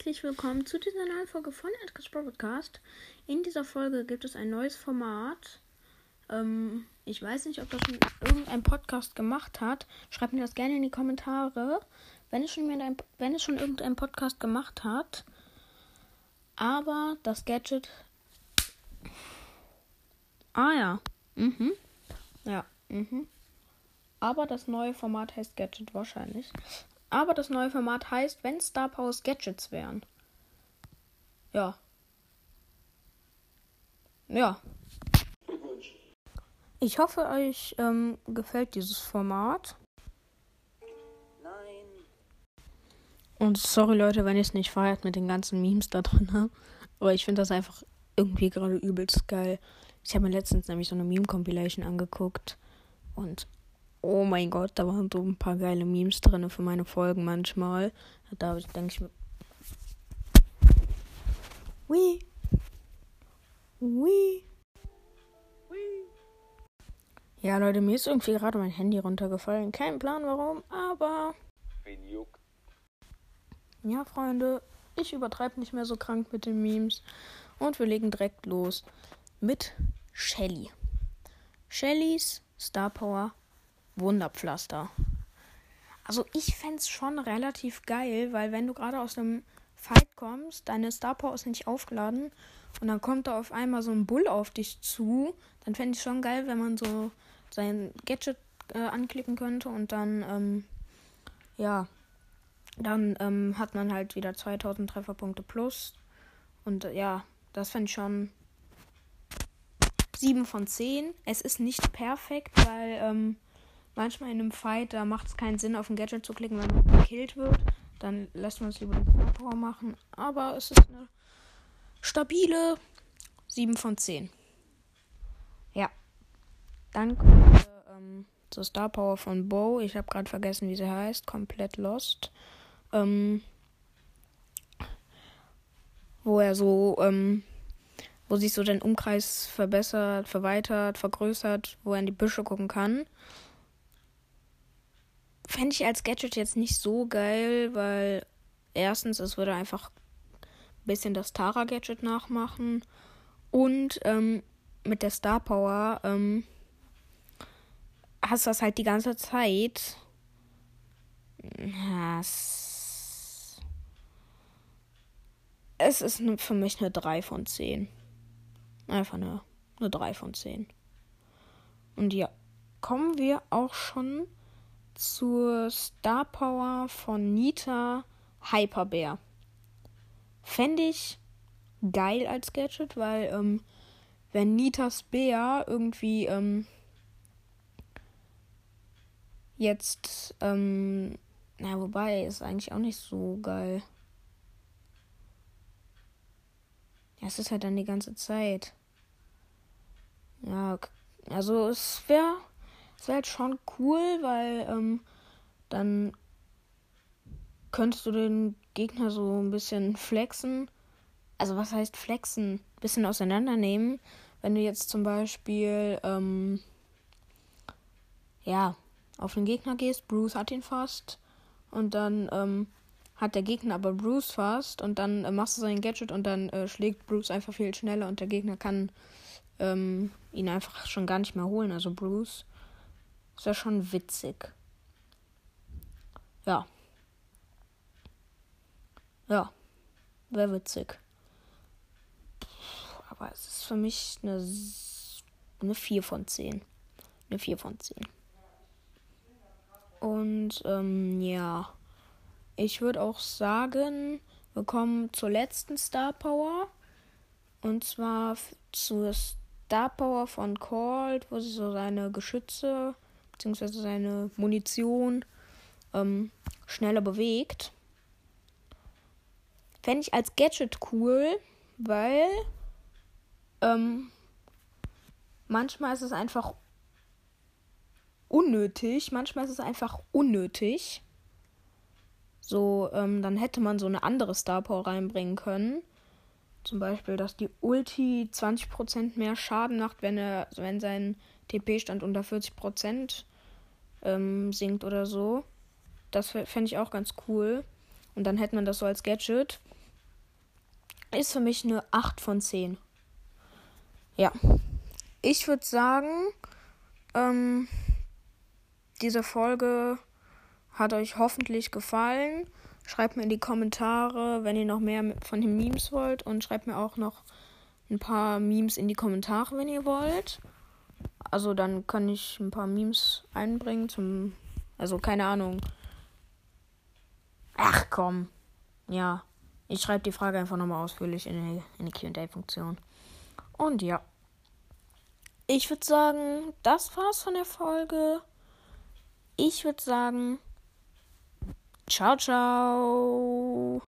herzlich willkommen zu dieser neuen Folge von Edgar's Podcast. In dieser Folge gibt es ein neues Format. Ähm, ich weiß nicht, ob das schon irgendein Podcast gemacht hat. Schreibt mir das gerne in die Kommentare, wenn es schon, ein, wenn es schon irgendein Podcast gemacht hat. Aber das Gadget. Ah ja. Mhm. Ja. Mhm. Aber das neue Format heißt Gadget wahrscheinlich. Aber das neue Format heißt, wenn Star Powers Gadgets wären. Ja. Ja. Ich hoffe, euch ähm, gefällt dieses Format. Nein. Und sorry Leute, wenn ihr es nicht feiert mit den ganzen Memes da drin. Ne? Aber ich finde das einfach irgendwie gerade übelst geil. Ich habe mir letztens nämlich so eine Meme-Compilation angeguckt. Und Oh mein Gott, da waren so ein paar geile Memes drin für meine Folgen manchmal. Da denke ich mir. Wee. Wee. Ja, Leute, mir ist irgendwie gerade mein Handy runtergefallen. Kein Plan warum, aber. Ja, Freunde, ich übertreibe nicht mehr so krank mit den Memes. Und wir legen direkt los mit Shelly. Shellys Star Power Wunderpflaster. Also ich fände es schon relativ geil, weil wenn du gerade aus einem Fight kommst, deine Star Power ist nicht aufgeladen und dann kommt da auf einmal so ein Bull auf dich zu, dann fände ich schon geil, wenn man so sein Gadget äh, anklicken könnte und dann, ähm, ja, dann ähm, hat man halt wieder 2000 Trefferpunkte plus. Und äh, ja, das fände ich schon 7 von 10. Es ist nicht perfekt, weil, ähm, manchmal in einem Fight, da macht es keinen Sinn, auf ein Gadget zu klicken, wenn man gekillt wird. Dann lässt man es lieber mit Power machen. Aber es ist eine stabile 7 von 10. Ja. Dann kommen wir ähm, zur Star Power von Bo. Ich habe gerade vergessen, wie sie heißt. Komplett lost. Ähm, wo er so, ähm, wo sich so den Umkreis verbessert, verweitert, vergrößert, wo er in die Büsche gucken kann. Fände ich als Gadget jetzt nicht so geil, weil erstens, es würde einfach ein bisschen das Tara-Gadget nachmachen. Und ähm, mit der Star Power ähm, hast du das halt die ganze Zeit. Es, ist für mich eine 3 von 10. Einfach eine, eine 3 von 10. Und ja, kommen wir auch schon zur Star Power von Nita Hyper Bear. Fände ich geil als Gadget, weil ähm, wenn Nitas Bär irgendwie ähm, jetzt, ähm, na wobei, ist eigentlich auch nicht so geil. Ja, es ist halt dann die ganze Zeit. Ja, also es wäre das wäre halt schon cool, weil ähm, dann könntest du den Gegner so ein bisschen flexen. Also was heißt flexen? Ein bisschen auseinandernehmen. Wenn du jetzt zum Beispiel ähm, ja auf den Gegner gehst, Bruce hat ihn fast und dann ähm, hat der Gegner aber Bruce fast und dann äh, machst du sein Gadget und dann äh, schlägt Bruce einfach viel schneller und der Gegner kann ähm, ihn einfach schon gar nicht mehr holen. Also Bruce ist ja schon witzig. Ja. Ja. Wäre witzig. Aber es ist für mich eine, eine 4 von 10. Eine 4 von 10. Und ähm, ja. Ich würde auch sagen, wir kommen zur letzten Star Power. Und zwar zur Star Power von Cold, wo sie so seine Geschütze beziehungsweise seine Munition ähm, schneller bewegt. Fände ich als Gadget cool, weil ähm, manchmal ist es einfach unnötig, manchmal ist es einfach unnötig. So, ähm, dann hätte man so eine andere Star Power reinbringen können. Zum Beispiel, dass die Ulti 20% mehr Schaden macht, wenn er, wenn sein TP-Stand unter 40% ähm, singt oder so. Das fände ich auch ganz cool. Und dann hätte man das so als Gadget. ist für mich eine 8 von 10. Ja. Ich würde sagen, ähm, diese Folge hat euch hoffentlich gefallen. Schreibt mir in die Kommentare, wenn ihr noch mehr von den Memes wollt. Und schreibt mir auch noch ein paar Memes in die Kommentare, wenn ihr wollt. Also dann kann ich ein paar Memes einbringen zum. Also keine Ahnung. Ach komm. Ja. Ich schreibe die Frage einfach nochmal ausführlich in die, die QA-Funktion. Und ja. Ich würde sagen, das war's von der Folge. Ich würde sagen, ciao, ciao.